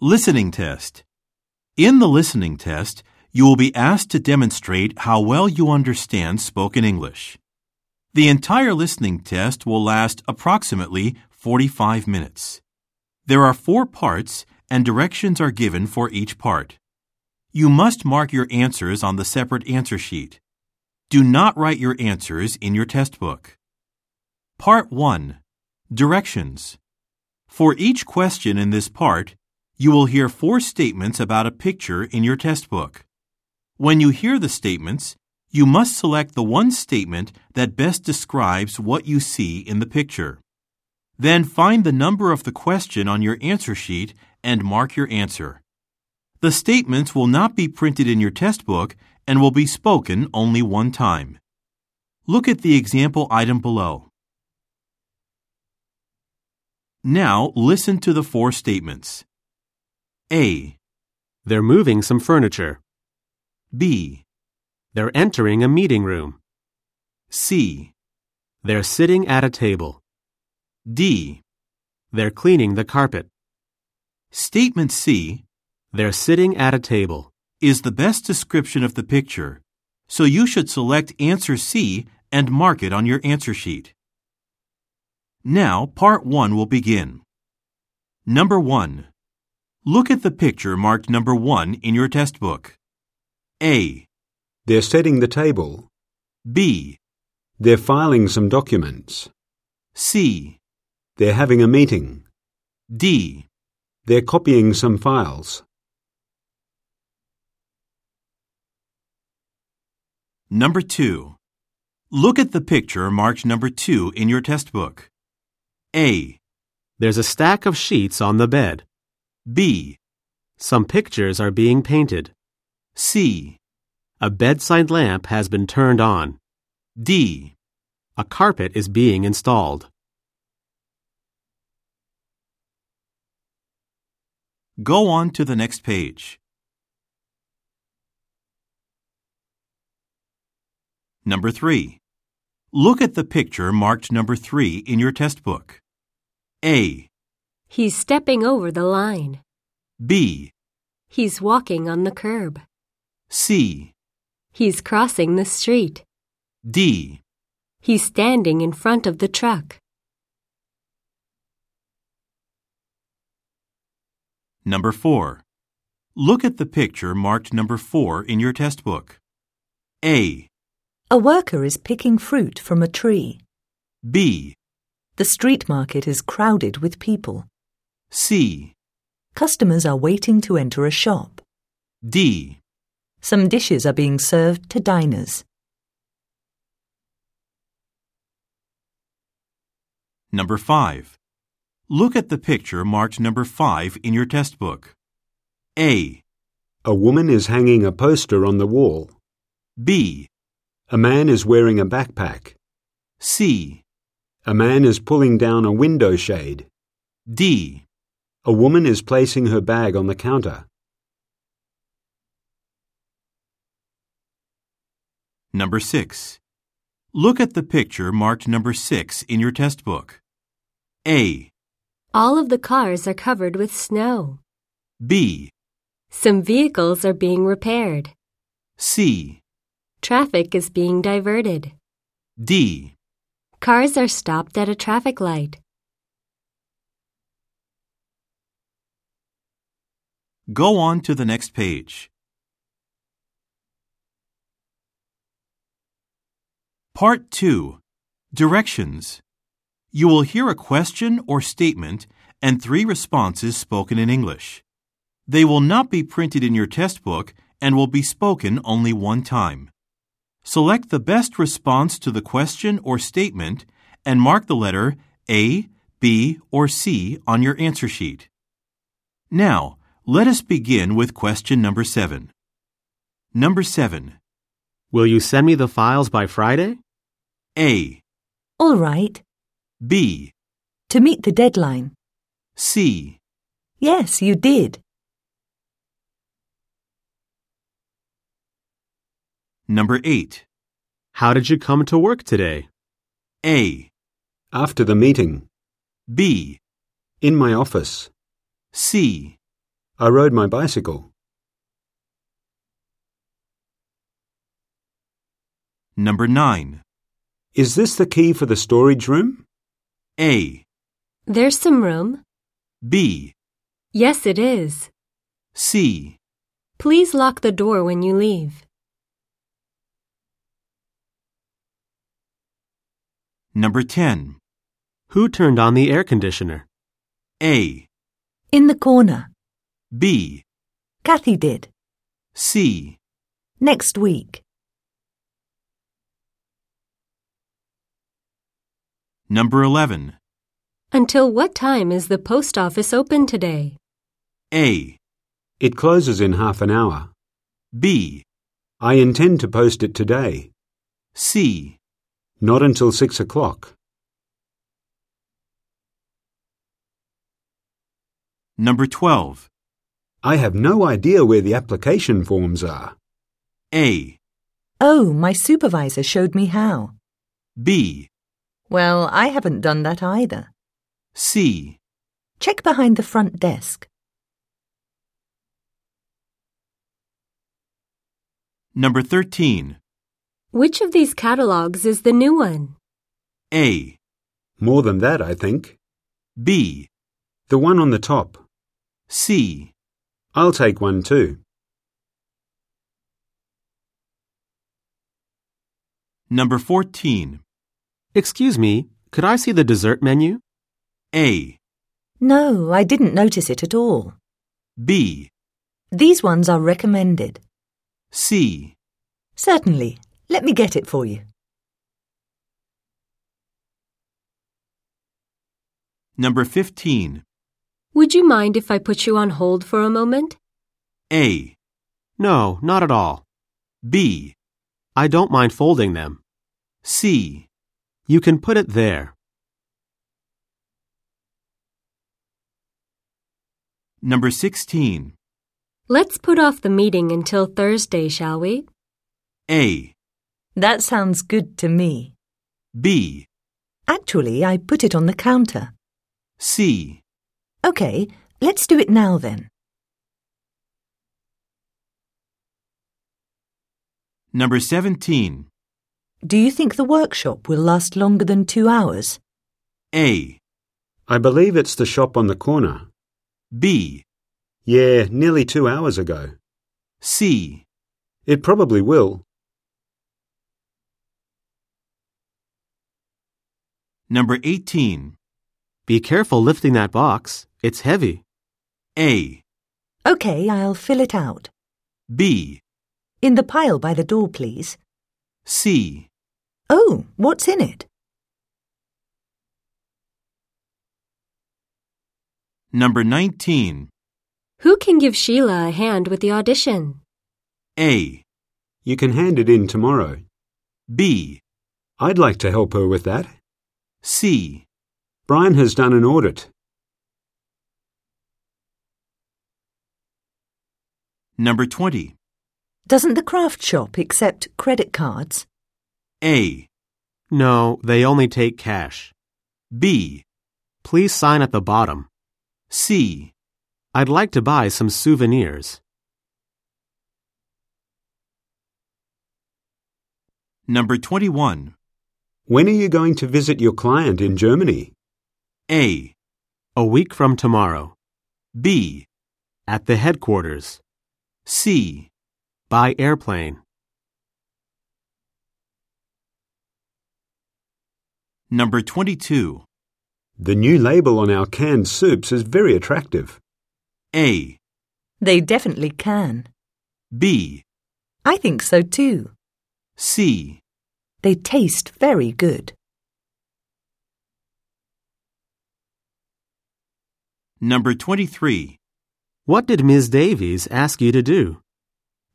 Listening test. In the listening test, you will be asked to demonstrate how well you understand spoken English. The entire listening test will last approximately 45 minutes. There are four parts and directions are given for each part. You must mark your answers on the separate answer sheet. Do not write your answers in your test book. Part 1. Directions. For each question in this part, you will hear four statements about a picture in your test book. When you hear the statements, you must select the one statement that best describes what you see in the picture. Then find the number of the question on your answer sheet and mark your answer. The statements will not be printed in your test book and will be spoken only one time. Look at the example item below. Now listen to the four statements. A, They're moving some furniture. B, They're entering a meeting room. C, They're sitting at a table. D. They're cleaning the carpet. Statement C They're sitting at a table. is the best description of the picture, so you should select answer C and mark it on your answer sheet. Now, part 1 will begin. Number 1. Look at the picture marked number 1 in your test book. A, They're setting the table. B, They're filing some documents. C, They're having a meeting. D. They're copying some files. Number 2. Look at the picture marked number 2 in your test book. A, There's a stack of sheets on the bed. B, Some pictures are being painted. C, A bedside lamp has been turned on. D. A carpet is being installed. Go on to the next page. Number 3. Look at the picture marked number 3 in your test book. A, He's stepping over the line. B, He's walking on the curb. C, He's crossing the street. D. He's standing in front of the truck. Number 4. Look at the picture marked number 4 in your test book. A, A worker is picking fruit from a tree. B, The street market is crowded with people. C, Customers are waiting to enter a shop. D. Some dishes are being served to diners. Number 5. Look at the picture marked number 5 in your test book. A, A woman is hanging a poster on the wall. B, A man is wearing a backpack. C, A man is pulling down a window shade. D. A woman is placing her bag on the counter. Number 6. Look at the picture marked number 6 in your test book. A, All of the cars are covered with snow. B, Some vehicles are being repaired. C, Traffic is being diverted. D. Cars are stopped at a traffic light. Go on to the next page. Part 2. Directions. You will hear a question or statement and three responses spoken in English. They will not be printed in your test book and will be spoken only one time. Select the best response to the question or statement and mark the letter A, B, or C on your answer sheet. Now, let us begin with question number 7. Number 7. Will you send me the files by Friday? A, All right. B, To meet the deadline. C, Yes, you did. Number 8. How did you come to work today? A, After the meeting. B, In my office. C, I rode my bicycle. Number 9. Is this the key for the storage room? A. There's some room. B. Yes, it is. C. Please lock the door when you leave. Number 10. Who turned on the air conditioner? A. In the corner. B. Kathy did. C. Next week. Number 11. Until what time is the post office open today? A. It closes in half an hour. B. I intend to post it today. C. Not until six o'clock. Number 12. I have no idea where the application forms are. A. Oh, my supervisor showed me how. B. Well, I haven't done that either. C. Check behind the front desk. Number 13. Which of these catalogs is the new one? A. More than that, I think. B. The one on the top. C. I'll take one too. Number 14. Excuse me, could I see the dessert menu? A. No, I didn't notice it at all. B. These ones are recommended. C. Certainly. Let me get it for you. Number 15. Would you mind if I put you on hold for a moment? A. No, not at all. B. I don't mind folding them. C. You can put it there. Number 16. Let's put off the meeting until Thursday, shall we? A. That sounds good to me. B. Actually, I put it on the counter. C. Okay, let's do it now then. Number 17. Do you think the workshop will last longer than two hours? A. I believe it's the shop on the corner. B. Yeah, nearly two hours ago. C. It probably will. Number 18. Be careful lifting that box. It's heavy. A. Okay, I'll fill it out. B. In the pile by the door, please. C. Oh, what's in it? Number 19. Who can give Sheila a hand with the audition? A. You can hand it in tomorrow. B. I'd like to help her with that. C. Brian has done an audit. Number 20. Doesn't the craft shop accept credit cards? A. No, they only take cash. B. Please sign at the bottom. C. I'd like to buy some souvenirs. Number 21. When are you going to visit your client in Germany? A. A week from tomorrow. B. At the headquarters. C. By airplane. Number 22. The new label on our canned soups is very attractive. A. They definitely can. B. I think so too. C. They taste very good. Number 23. What did Ms. Davies ask you to do?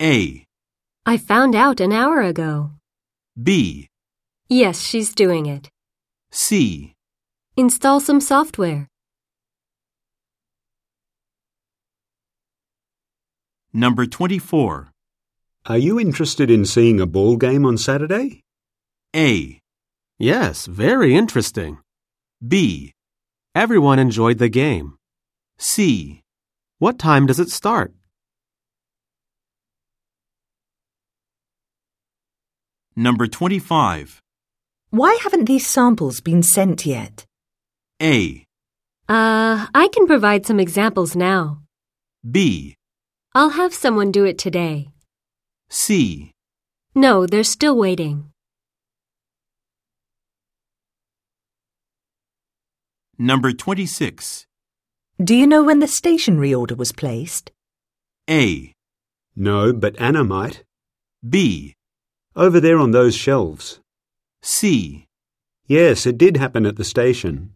A. I found out an hour ago. B. Yes, she's doing it. C. Install some software. Number 24. Are you interested in seeing a ball game on Saturday? A. Yes, very interesting. B. Everyone enjoyed the game. C. What time does it start? Number 25. Why haven't these samples been sent yet? A. Uh, I can provide some examples now. B. I'll have someone do it today. C. No, they're still waiting. Number 26. Do you know when the stationery order was placed? A. No, but Anna might. B. Over there on those shelves. C. Yes, it did happen at the station.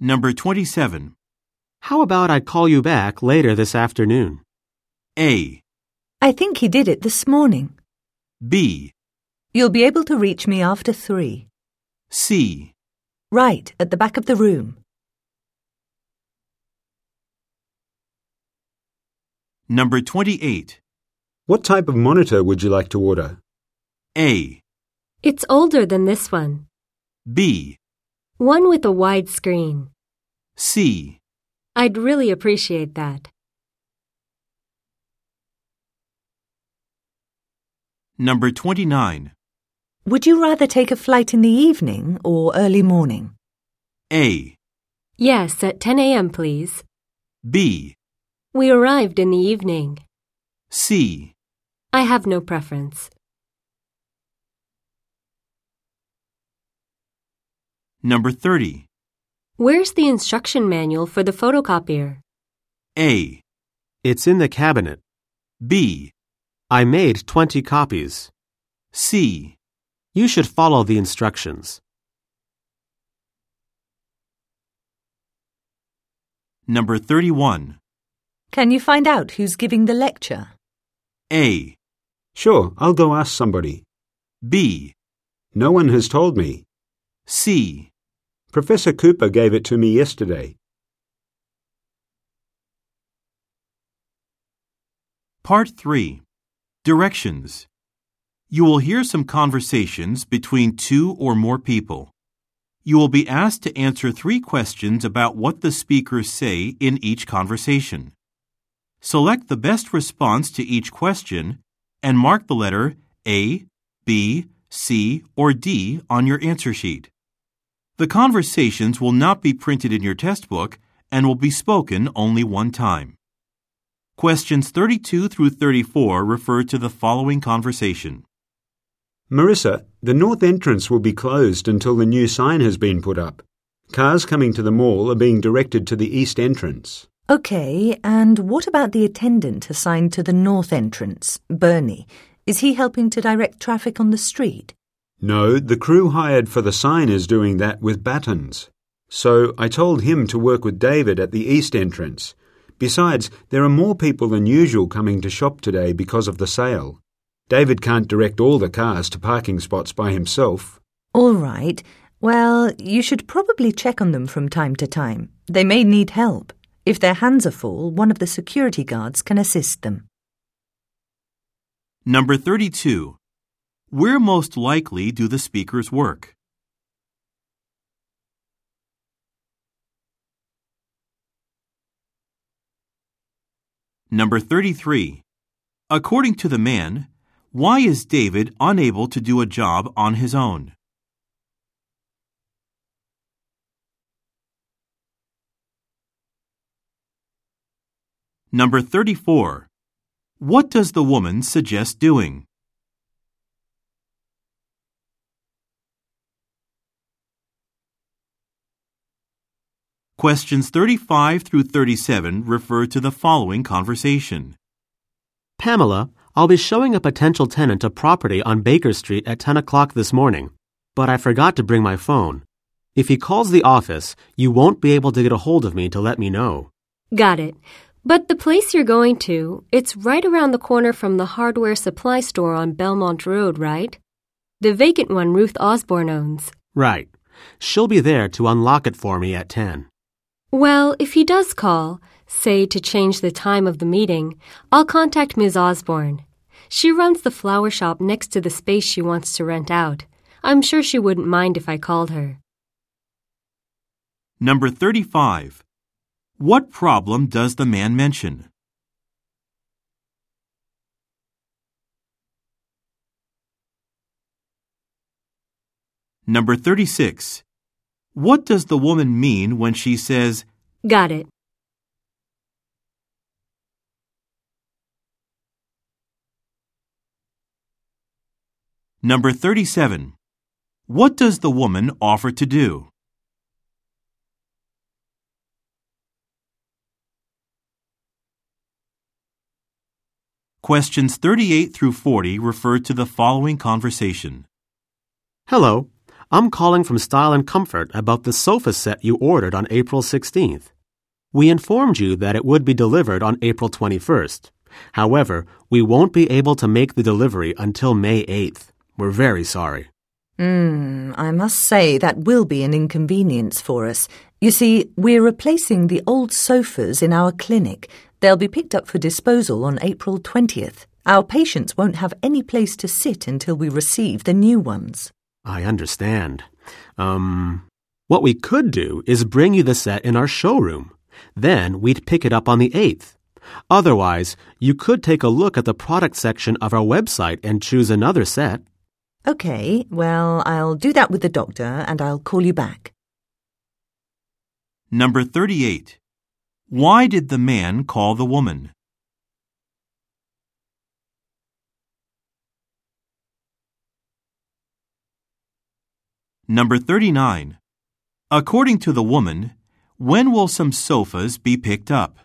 Number 27. How about I call you back later this afternoon? A. I think he did it this morning. B. You'll be able to reach me after three. C. Right, at the back of the room. Number 28. What type of monitor would you like to order? A. It's older than this one. B. One with a wide screen. C. I'd really appreciate that. Number 29. Would you rather take a flight in the evening or early morning? A. Yes, at 10 a.m., please. B. We arrived in the evening. C. I have no preference. Number 30. Where's the instruction manual for the photocopier? A. It's in the cabinet. B. I made 20 copies. C. You should follow the instructions. Number 31. Can you find out who's giving the lecture? A. Sure, I'll go ask somebody. B. No one has told me. C. Professor Cooper gave it to me yesterday. Part 3. Directions. You will hear some conversations between two or more people. You will be asked to answer three questions about what the speakers say in each conversation. Select the best response to each question and mark the letter A, B, C, or D on your answer sheet. The conversations will not be printed in your test book and will be spoken only one time. Questions 32 through 34 refer to the following conversation. Marissa, the north entrance will be closed until the new sign has been put up. Cars coming to the mall are being directed to the east entrance. Okay, and what about the attendant assigned to the north entrance, Bernie? Is he helping to direct traffic on the street? No, the crew hired for the sign is doing that with batons. So I told him to work with David at the east entrance. Besides, there are more people than usual coming to shop today because of the sale. David can't direct all the cars to parking spots by himself. All right. Well, you should probably check on them from time to time. They may need help. If their hands are full, one of the security guards can assist them. Number 32. Where most likely do the speakers work? Number 33. According to the man, why is David unable to do a job on his own? Number 34. What does the woman suggest doing? Questions 35 through 37 refer to the following conversation. Pamela, I'll be showing a potential tenant a property on Baker Street at 10 o'clock this morning, but I forgot to bring my phone. If he calls the office, you won't be able to get a hold of me to let me know. Got it. But the place you're going to, it's right around the corner from the hardware supply store on Belmont Road, right? The vacant one Ruth Osborne owns. Right. She'll be there to unlock it for me at 10. Well, if he does call, say to change the time of the meeting, I'll contact Ms. Osborne. She runs the flower shop next to the space she wants to rent out. I'm sure she wouldn't mind if I called her. Number 35. What problem does the man mention? Number 36. What does the woman mean when she says, Got it. Number 37. What does the woman offer to do? Questions 38 through 40 refer to the following conversation. Hello, I'm calling from Style and Comfort about the sofa set you ordered on April 16th. We informed you that it would be delivered on April 21st. However, we won't be able to make the delivery until May 8th. We're very sorry. Hmm, I must say that will be an inconvenience for us. You see, we're replacing the old sofas in our clinic. They'll be picked up for disposal on April 20th. Our patients won't have any place to sit until we receive the new ones. I understand. Um, what we could do is bring you the set in our showroom. Then we'd pick it up on the 8th. Otherwise, you could take a look at the product section of our website and choose another set. Okay, well, I'll do that with the doctor and I'll call you back. Number 38. Why did the man call the woman? Number 39. According to the woman, when will some sofas be picked up?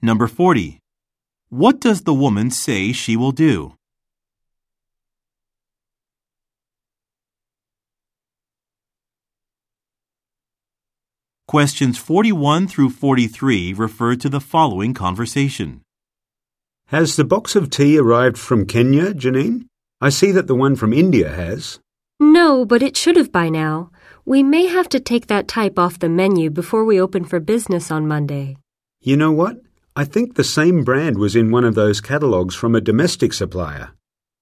Number 40. What does the woman say she will do? Questions 41 through 43 refer to the following conversation. Has the box of tea arrived from Kenya, Janine? I see that the one from India has. No, but it should have by now. We may have to take that type off the menu before we open for business on Monday. You know what? I think the same brand was in one of those catalogues from a domestic supplier.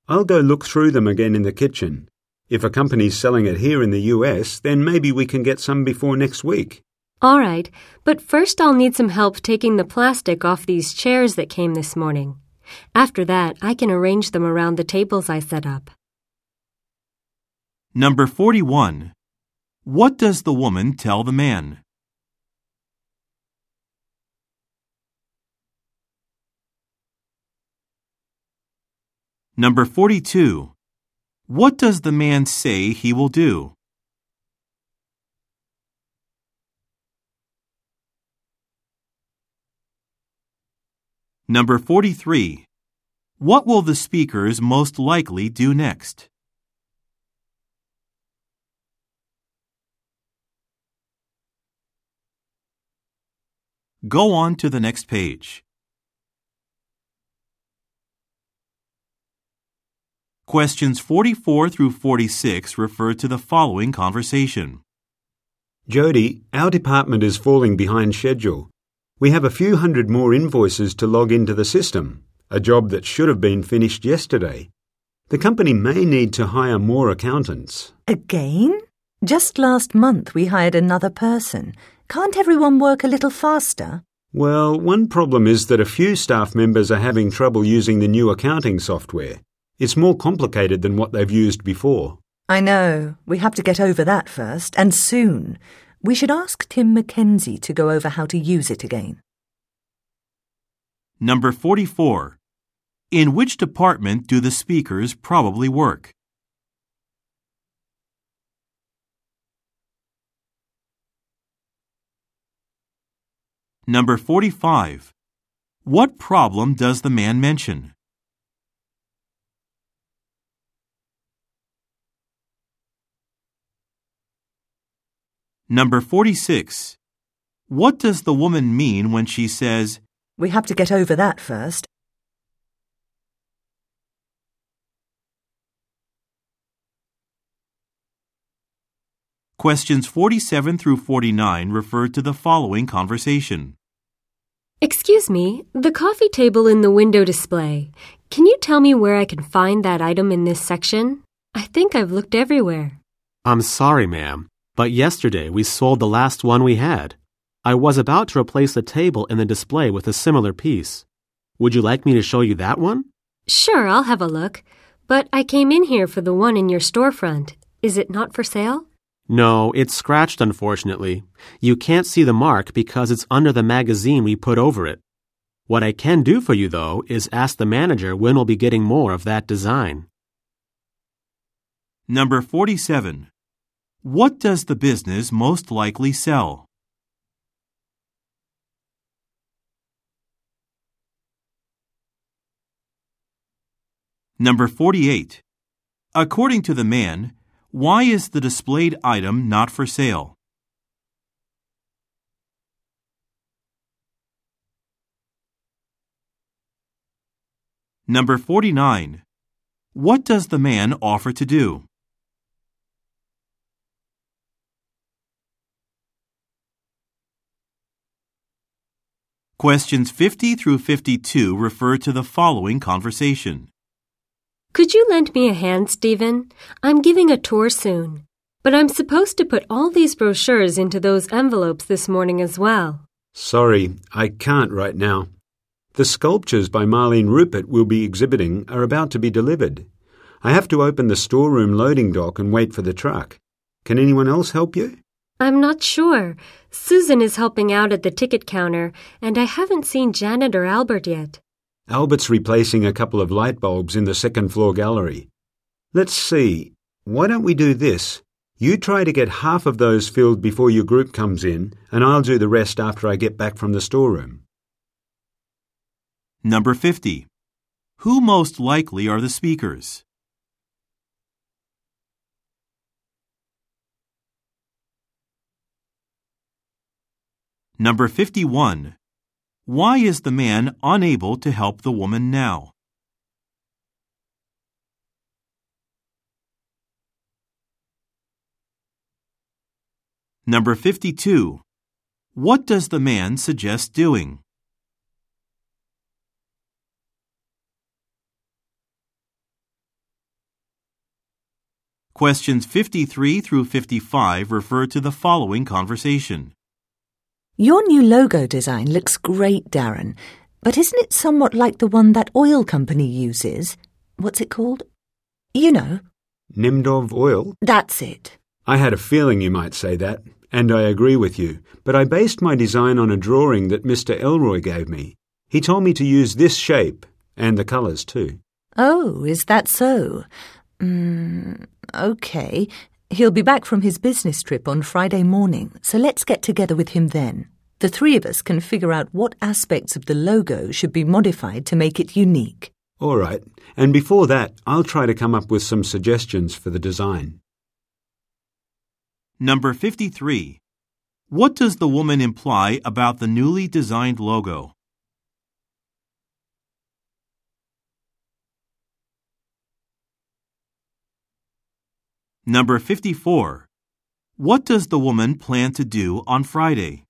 I'll go look through them again in the kitchen. If a company's selling it here in the US, then maybe we can get some before next week. All right, but first I'll need some help taking the plastic off these chairs that came this morning. After that, I can arrange them around the tables I set up. Number 41. What does the woman tell the man? Number 42. What does the man say he will do? Number 43. What will the speakers most likely do next? Go on to the next page. Questions 44 through 46 refer to the following conversation. Jody, our department is falling behind schedule. We have a few hundred more invoices to log into the system, a job that should have been finished yesterday. The company may need to hire more accountants. Again? Just last month we hired another person. Can't everyone work a little faster? Well, one problem is that a few staff members are having trouble using the new accounting software. It's more complicated than what they've used before. I know. We have to get over that first, and soon. We should ask Tim Mackenzie to go over how to use it again. Number 44. In which department do the speakers probably work? Number 45. What problem does the man mention? Number 46. What does the woman mean when she says, We have to get over that first. Questions 47 through 49 refer to the following conversation. Excuse me, the coffee table in the window display. Can you tell me where I can find that item in this section? I think I've looked everywhere. I'm sorry, ma'am, but yesterday we sold the last one we had. I was about to replace the table in the display with a similar piece. Would you like me to show you that one? Sure, I'll have a look. But I came in here for the one in your storefront. Is it not for sale? No, it's scratched, unfortunately. You can't see the mark because it's under the magazine we put over it. What I can do for you, though, is ask the manager when we'll be getting more of that design. Number 47. What does the business most likely sell? Number 48. According to the man, why is the displayed item not for sale? Number 49. What does the man offer to do? Questions 50 through 52 refer to the following conversation. Could you lend me a hand, Stephen? I'm giving a tour soon. But I'm supposed to put all these brochures into those envelopes this morning as well. Sorry, I can't right now. The sculptures by Marlene Rupert we'll be exhibiting are about to be delivered. I have to open the storeroom loading dock and wait for the truck. Can anyone else help you? I'm not sure. Susan is helping out at the ticket counter, and I haven't seen Janet or Albert yet. Albert's replacing a couple of light bulbs in the second floor gallery. Let's see. Why don't we do this? You try to get half of those filled before your group comes in, and I'll do the rest after I get back from the storeroom. Number 50. Who most likely are the speakers? Number 51. Why is the man unable to help the woman now? Number 52. What does the man suggest doing? Questions 53 through 55 refer to the following conversation. Your new logo design looks great, Darren, but isn't it somewhat like the one that oil company uses? What's it called? You know. Nimdov oil? That's it. I had a feeling you might say that, and I agree with you, but I based my design on a drawing that Mr. Elroy gave me. He told me to use this shape, and the colours too. Oh, is that so? Mm, okay. He'll be back from his business trip on Friday morning, so let's get together with him then. The three of us can figure out what aspects of the logo should be modified to make it unique. All right, and before that, I'll try to come up with some suggestions for the design. Number 53. What does the woman imply about the newly designed logo? Number 54. What does the woman plan to do on Friday?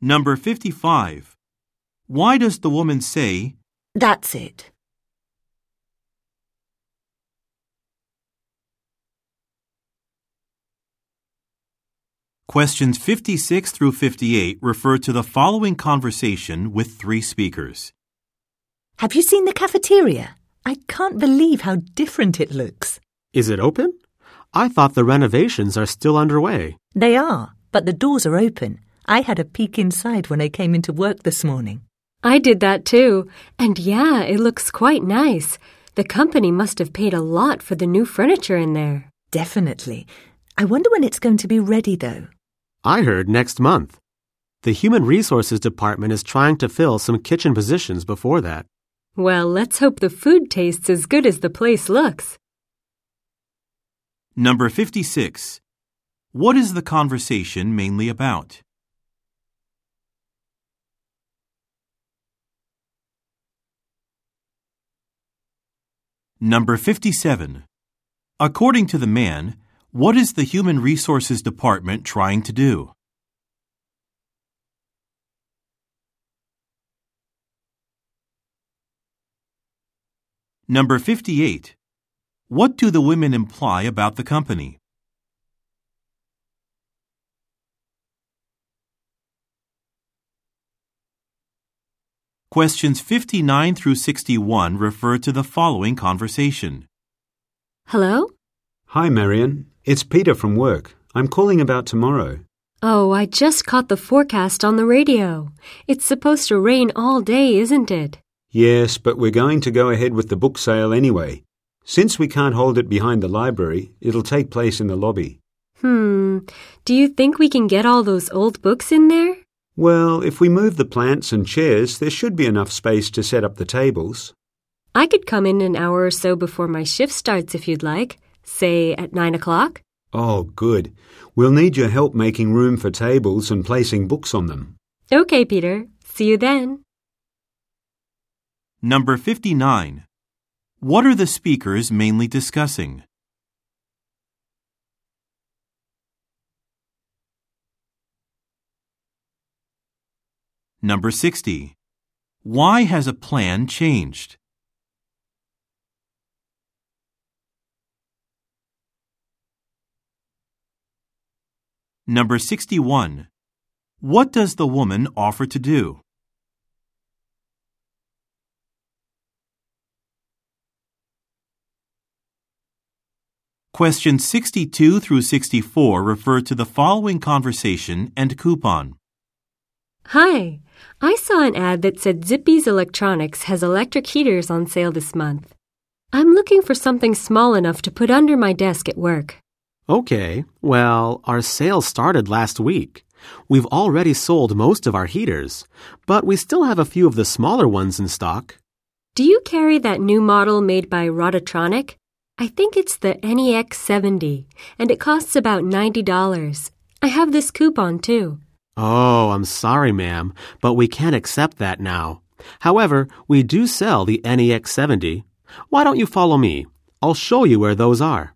Number 55. Why does the woman say, That's it. Questions 56 through 58 refer to the following conversation with three speakers. Have you seen the cafeteria? I can't believe how different it looks. Is it open? I thought the renovations are still underway. They are, but the doors are open. I had a peek inside when I came into work this morning. I did that too. And yeah, it looks quite nice. The company must have paid a lot for the new furniture in there. Definitely. I wonder when it's going to be ready, though. I heard next month. The Human Resources Department is trying to fill some kitchen positions before that. Well, let's hope the food tastes as good as the place looks. Number 56. What is the conversation mainly about? Number 57. According to the man, What is the Human Resources Department trying to do? Number 58. What do the women imply about the company? Questions 59 through 61 refer to the following conversation. Hello? Hi, Marion. It's Peter from work. I'm calling about tomorrow. Oh, I just caught the forecast on the radio. It's supposed to rain all day, isn't it? Yes, but we're going to go ahead with the book sale anyway. Since we can't hold it behind the library, it'll take place in the lobby. Hmm. Do you think we can get all those old books in there? Well, if we move the plants and chairs, there should be enough space to set up the tables. I could come in an hour or so before my shift starts if you'd like. Say at nine o'clock? Oh, good. We'll need your help making room for tables and placing books on them. Okay, Peter. See you then. Number 59. What are the speakers mainly discussing? Number 60. Why has a plan changed? Number 61. What does the woman offer to do? Questions 62 through 64 refer to the following conversation and coupon. Hi. I saw an ad that said Zippy's Electronics has electric heaters on sale this month. I'm looking for something small enough to put under my desk at work. Okay, well, our sale started last week. We've already sold most of our heaters, but we still have a few of the smaller ones in stock. Do you carry that new model made by Rototronic? I think it's the NEX 70, and it costs about $90. I have this coupon too. Oh, I'm sorry, ma'am, but we can't accept that now. However, we do sell the NEX 70. Why don't you follow me? I'll show you where those are.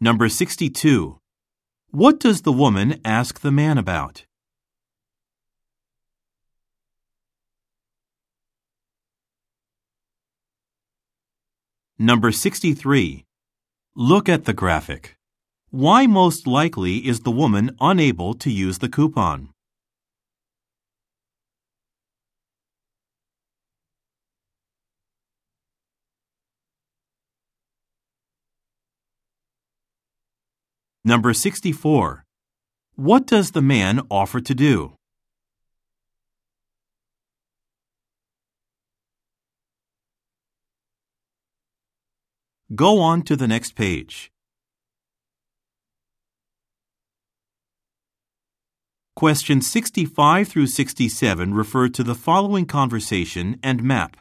Number 62. What does the woman ask the man about? Number 63. Look at the graphic. Why most likely is the woman unable to use the coupon? Number 64. What does the man offer to do? Go on to the next page. Questions 65 through 67 refer to the following conversation and map.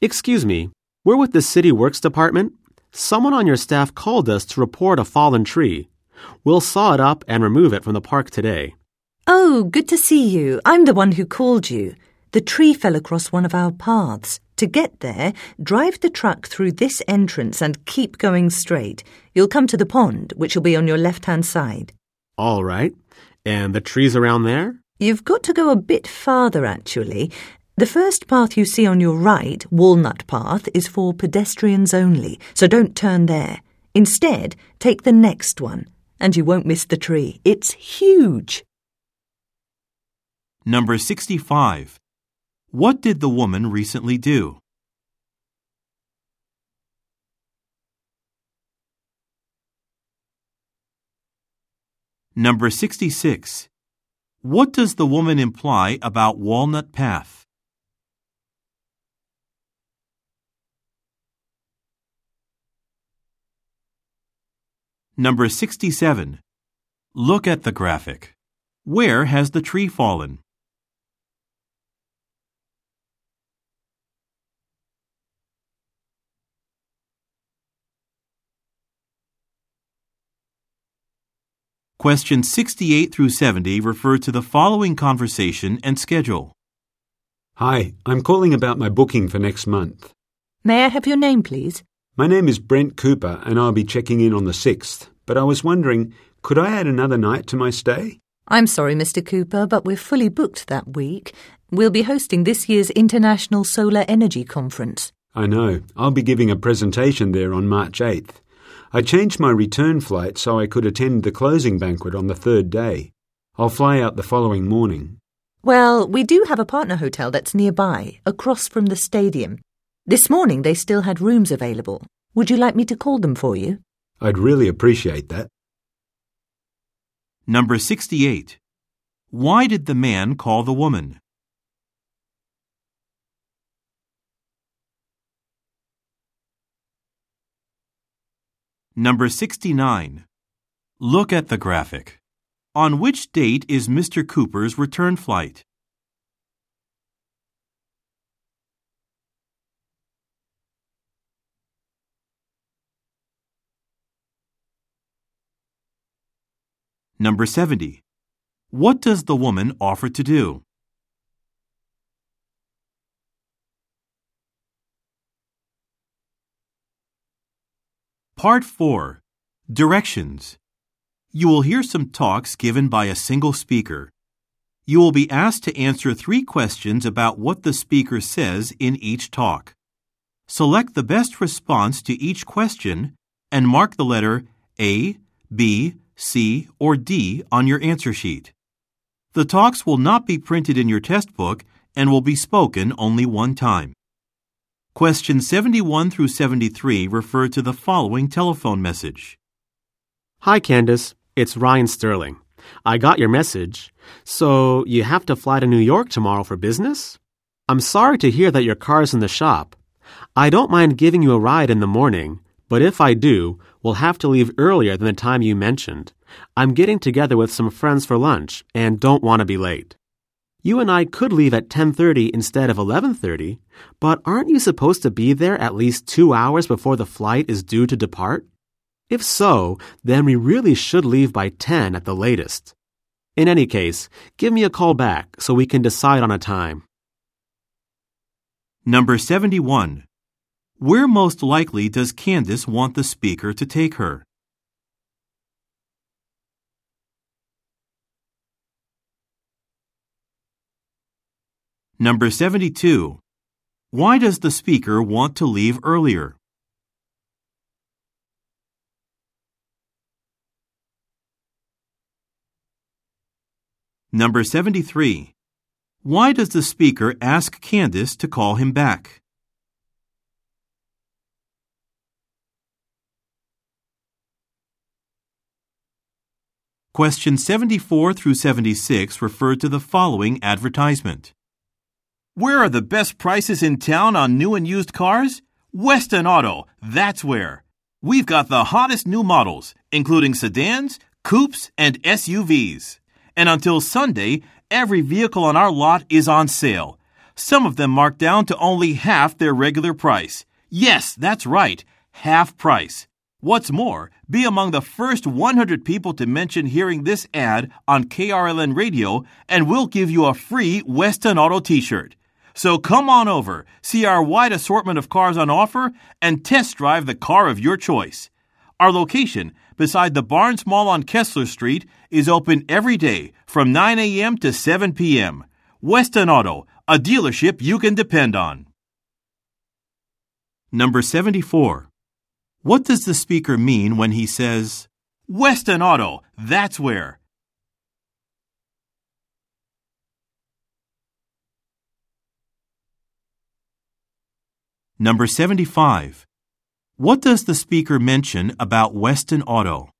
Excuse me, we're with the City Works Department. Someone on your staff called us to report a fallen tree. We'll saw it up and remove it from the park today. Oh, good to see you. I'm the one who called you. The tree fell across one of our paths. To get there, drive the truck through this entrance and keep going straight. You'll come to the pond, which will be on your left hand side. All right. And the trees around there? You've got to go a bit farther, actually. The first path you see on your right, Walnut Path, is for pedestrians only, so don't turn there. Instead, take the next one, and you won't miss the tree. It's huge. Number 65. What did the woman recently do? Number 66. What does the woman imply about Walnut Path? Number 67. Look at the graphic. Where has the tree fallen? Questions 68 through 70 refer to the following conversation and schedule. Hi, I'm calling about my booking for next month. May I have your name, please? My name is Brent Cooper and I'll be checking in on the 6th, but I was wondering, could I add another night to my stay? I'm sorry, Mr. Cooper, but we're fully booked that week. We'll be hosting this year's International Solar Energy Conference. I know. I'll be giving a presentation there on March 8th. I changed my return flight so I could attend the closing banquet on the third day. I'll fly out the following morning. Well, we do have a partner hotel that's nearby, across from the stadium. This morning they still had rooms available. Would you like me to call them for you? I'd really appreciate that. Number 68. Why did the man call the woman? Number 69. Look at the graphic. On which date is Mr. Cooper's return flight? Number 70. What does the woman offer to do? Part 4. Directions. You will hear some talks given by a single speaker. You will be asked to answer three questions about what the speaker says in each talk. Select the best response to each question and mark the letter A, B, C, or D on your answer sheet. The talks will not be printed in your test book and will be spoken only one time. Questions 71 through 73 refer to the following telephone message. Hi, Candace. It's Ryan Sterling. I got your message. So, you have to fly to New York tomorrow for business? I'm sorry to hear that your car's in the shop. I don't mind giving you a ride in the morning, but if I do, we'll have to leave earlier than the time you mentioned. I'm getting together with some friends for lunch and don't want to be late. You and I could leave at 10:30 instead of 11:30, but aren't you supposed to be there at least 2 hours before the flight is due to depart? If so, then we really should leave by 10 at the latest. In any case, give me a call back so we can decide on a time. Number 71. Where most likely does Candace want the speaker to take her? Number 72. Why does the speaker want to leave earlier? Number 73. Why does the speaker ask Candace to call him back? Questions 74 through 76 refer to the following advertisement. Where are the best prices in town on new and used cars? Weston Auto, that's where. We've got the hottest new models, including sedans, coupes, and SUVs. And until Sunday, every vehicle on our lot is on sale. Some of them marked down to only half their regular price. Yes, that's right, half price. What's more, be among the first 100 people to mention hearing this ad on KRLN radio, and we'll give you a free Weston Auto t shirt. So come on over, see our wide assortment of cars on offer, and test drive the car of your choice. Our location, beside the Barnes Mall on Kessler Street, is open every day from 9 a.m. to 7 p.m. Weston Auto, a dealership you can depend on. Number 74. What does the speaker mean when he says, Weston Auto, that's where? Number 75. What does the speaker mention about Weston Auto?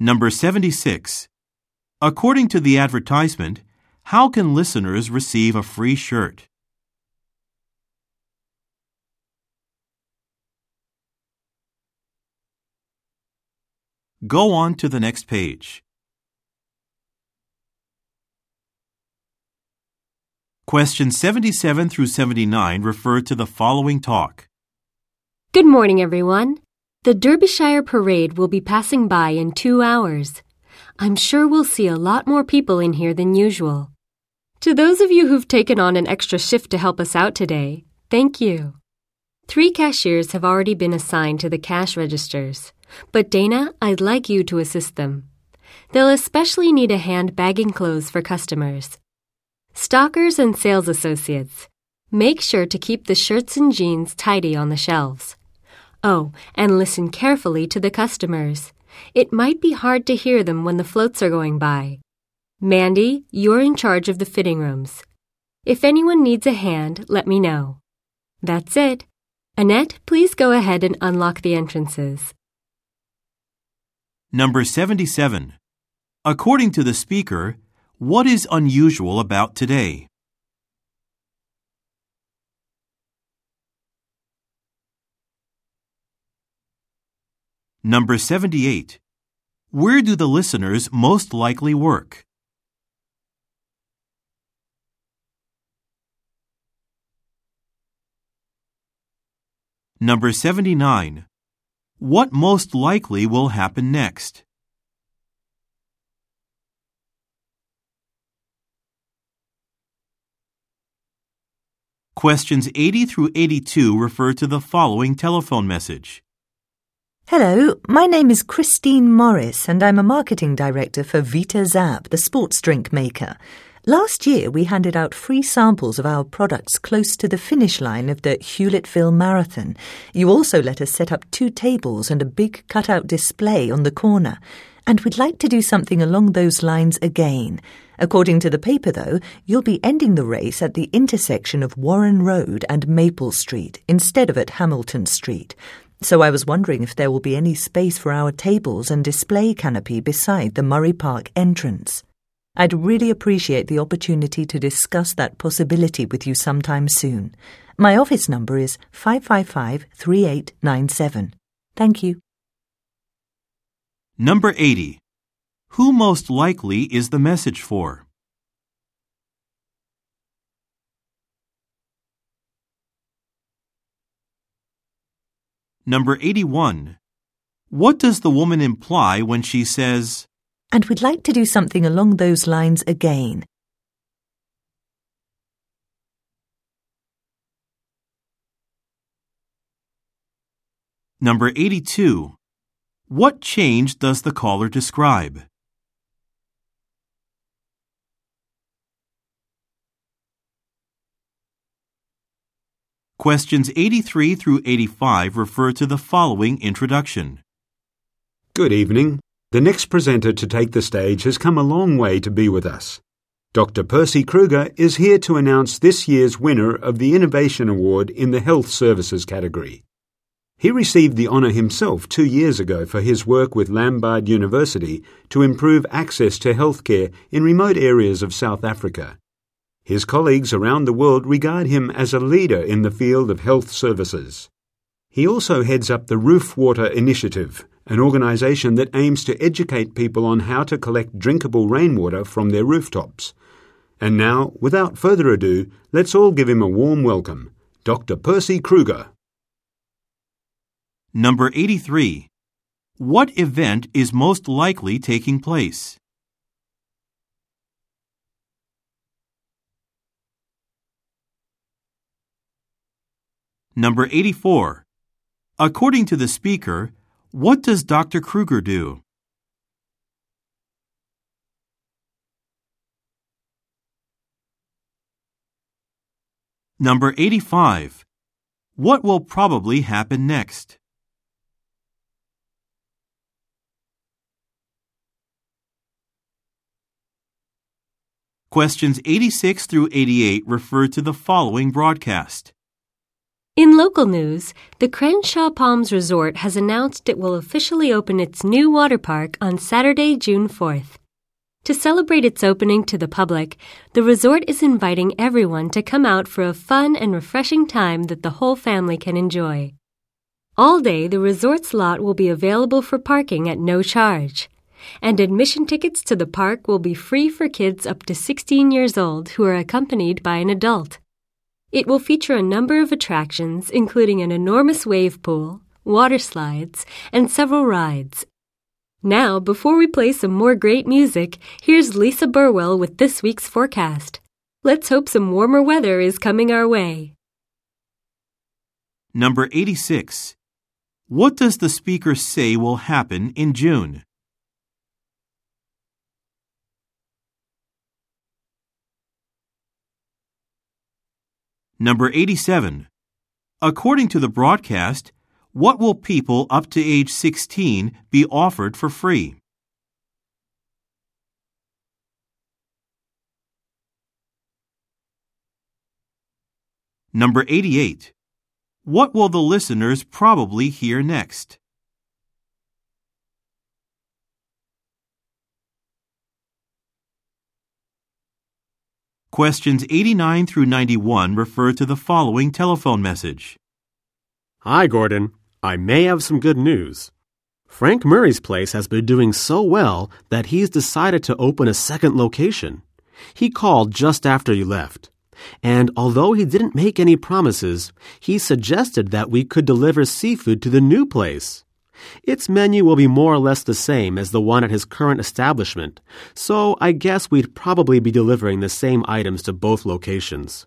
Number 76. According to the advertisement, how can listeners receive a free shirt? Go on to the next page. Questions 77 through 79 refer to the following talk. Good morning, everyone. The Derbyshire Parade will be passing by in two hours. I'm sure we'll see a lot more people in here than usual. To those of you who've taken on an extra shift to help us out today, thank you. Three cashiers have already been assigned to the cash registers, but Dana, I'd like you to assist them. They'll especially need a hand bagging clothes for customers. Stockers and sales associates, make sure to keep the shirts and jeans tidy on the shelves. Oh, and listen carefully to the customers. It might be hard to hear them when the floats are going by. Mandy, you're in charge of the fitting rooms. If anyone needs a hand, let me know. That's it. Annette, please go ahead and unlock the entrances. Number 77. According to the speaker, what is unusual about today? Number 78. Where do the listeners most likely work? Number 79. What most likely will happen next? Questions 80 through 82 refer to the following telephone message. Hello, my name is Christine Morris and I'm a marketing director for Vita Zap, the sports drink maker. Last year, we handed out free samples of our products close to the finish line of the Hewlettville Marathon. You also let us set up two tables and a big cutout display on the corner. And we'd like to do something along those lines again. According to the paper, though, you'll be ending the race at the intersection of Warren Road and Maple Street instead of at Hamilton Street. So I was wondering if there will be any space for our tables and display canopy beside the Murray Park entrance. I'd really appreciate the opportunity to discuss that possibility with you sometime soon. My office number is 555 3897. Thank you. Number 80. Who most likely is the message for? Number 81. What does the woman imply when she says, And we'd like to do something along those lines again. Number 82. What change does the caller describe? Questions 83 through 85 refer to the following introduction. Good evening. The next presenter to take the stage has come a long way to be with us. Dr. Percy Kruger is here to announce this year's winner of the Innovation Award in the Health Services category. He received the honour himself two years ago for his work with Lombard University to improve access to healthcare in remote areas of South Africa. His colleagues around the world regard him as a leader in the field of health services. He also heads up the Roof Water Initiative, an organisation that aims to educate people on how to collect drinkable rainwater from their rooftops. And now, without further ado, let's all give him a warm welcome. Dr. Percy Kruger. Number 83. What event is most likely taking place? Number 84. According to the speaker, what does Dr. Kruger do? Number 85. What will probably happen next? Questions 86 through 88 refer to the following broadcast. In local news, the Crenshaw Palms Resort has announced it will officially open its new water park on Saturday, June 4th. To celebrate its opening to the public, the resort is inviting everyone to come out for a fun and refreshing time that the whole family can enjoy. All day, the resort's lot will be available for parking at no charge and admission tickets to the park will be free for kids up to 16 years old who are accompanied by an adult. It will feature a number of attractions, including an enormous wave pool, water slides, and several rides. Now, before we play some more great music, here's Lisa Burwell with this week's forecast. Let's hope some warmer weather is coming our way. Number 86. What does the speaker say will happen in June? Number 87. According to the broadcast, what will people up to age 16 be offered for free? Number 88. What will the listeners probably hear next? Questions 89 through 91 refer to the following telephone message. Hi, Gordon. I may have some good news. Frank Murray's place has been doing so well that he's decided to open a second location. He called just after you left. And although he didn't make any promises, he suggested that we could deliver seafood to the new place. Its menu will be more or less the same as the one at his current establishment, so I guess we'd probably be delivering the same items to both locations.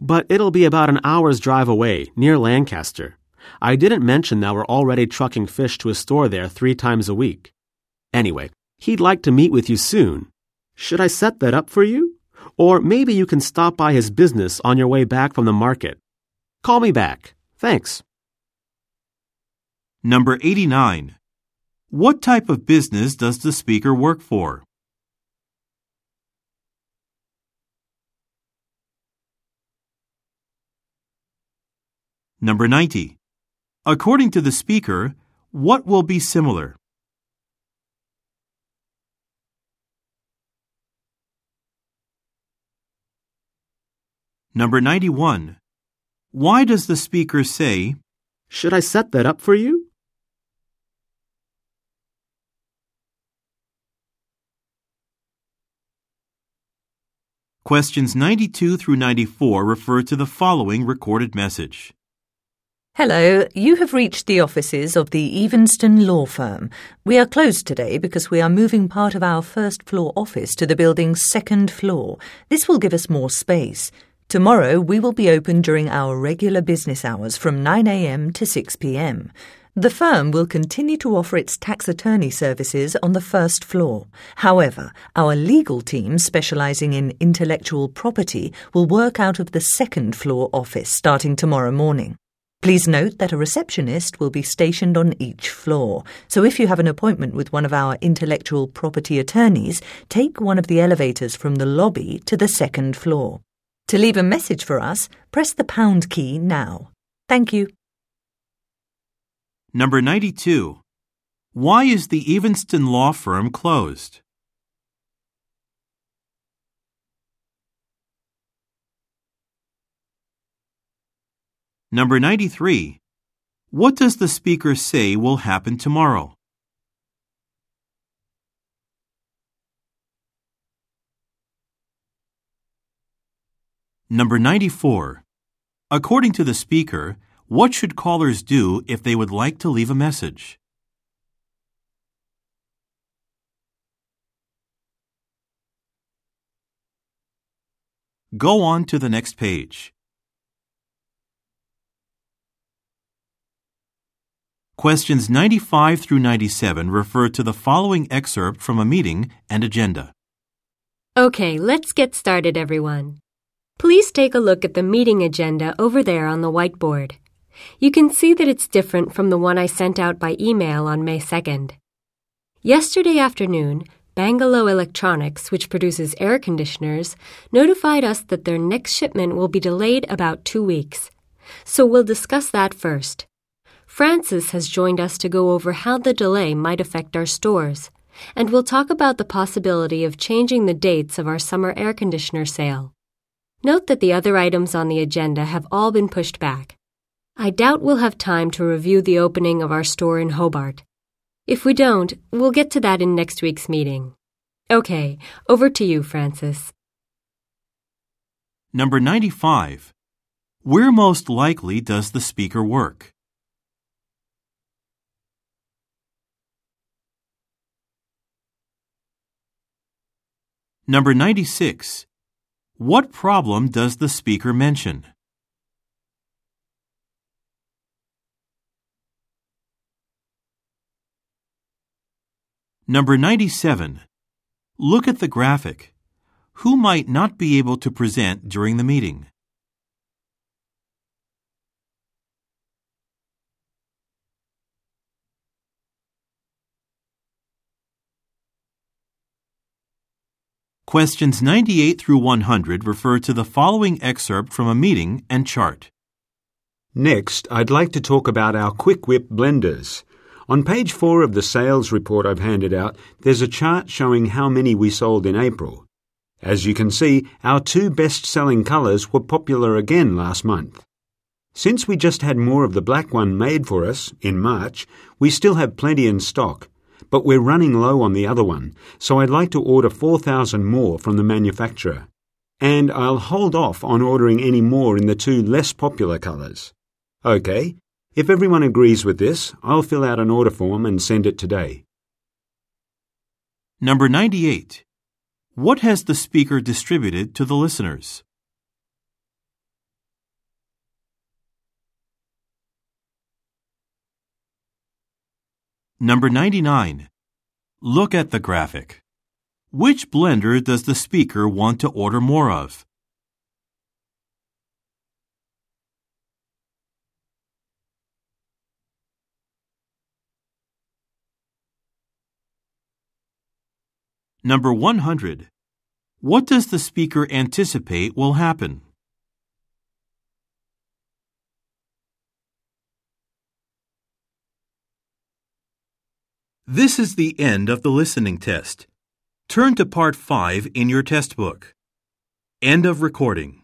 But it'll be about an hour's drive away, near Lancaster. I didn't mention that we're already trucking fish to a store there three times a week. Anyway, he'd like to meet with you soon. Should I set that up for you? Or maybe you can stop by his business on your way back from the market. Call me back. Thanks. Number 89. What type of business does the speaker work for? Number 90. According to the speaker, what will be similar? Number 91. Why does the speaker say, Should I set that up for you? Questions 92 through 94 refer to the following recorded message. Hello, you have reached the offices of the Evenston Law Firm. We are closed today because we are moving part of our first floor office to the building's second floor. This will give us more space. Tomorrow we will be open during our regular business hours from 9am to 6pm. The firm will continue to offer its tax attorney services on the first floor. However, our legal team specializing in intellectual property will work out of the second floor office starting tomorrow morning. Please note that a receptionist will be stationed on each floor, so if you have an appointment with one of our intellectual property attorneys, take one of the elevators from the lobby to the second floor. To leave a message for us, press the pound key now. Thank you. Number 92. Why is the Evenston Law Firm closed? Number 93. What does the speaker say will happen tomorrow? Number 94. According to the speaker, what should callers do if they would like to leave a message? Go on to the next page. Questions 95 through 97 refer to the following excerpt from a meeting and agenda. Okay, let's get started, everyone. Please take a look at the meeting agenda over there on the whiteboard. You can see that it's different from the one I sent out by email on May 2nd. Yesterday afternoon, Bangalow Electronics, which produces air conditioners, notified us that their next shipment will be delayed about two weeks. So we'll discuss that first. Francis has joined us to go over how the delay might affect our stores, and we'll talk about the possibility of changing the dates of our summer air conditioner sale. Note that the other items on the agenda have all been pushed back. I doubt we'll have time to review the opening of our store in Hobart. If we don't, we'll get to that in next week's meeting. Okay, over to you, Francis. Number 95. Where most likely does the speaker work? Number 96. What problem does the speaker mention? Number 97. Look at the graphic. Who might not be able to present during the meeting? Questions 98 through 100 refer to the following excerpt from a meeting and chart. Next, I'd like to talk about our Quick Whip blenders. On page 4 of the sales report I've handed out, there's a chart showing how many we sold in April. As you can see, our two best-selling colours were popular again last month. Since we just had more of the black one made for us in March, we still have plenty in stock, but we're running low on the other one, so I'd like to order 4,000 more from the manufacturer. And I'll hold off on ordering any more in the two less popular colours. OK, if everyone agrees with this, I'll fill out an order form and send it today. Number 98. What has the speaker distributed to the listeners? Number 99. Look at the graphic. Which blender does the speaker want to order more of? Number 100. What does the speaker anticipate will happen? This is the end of the listening test. Turn to part 5 in your test book. End of recording.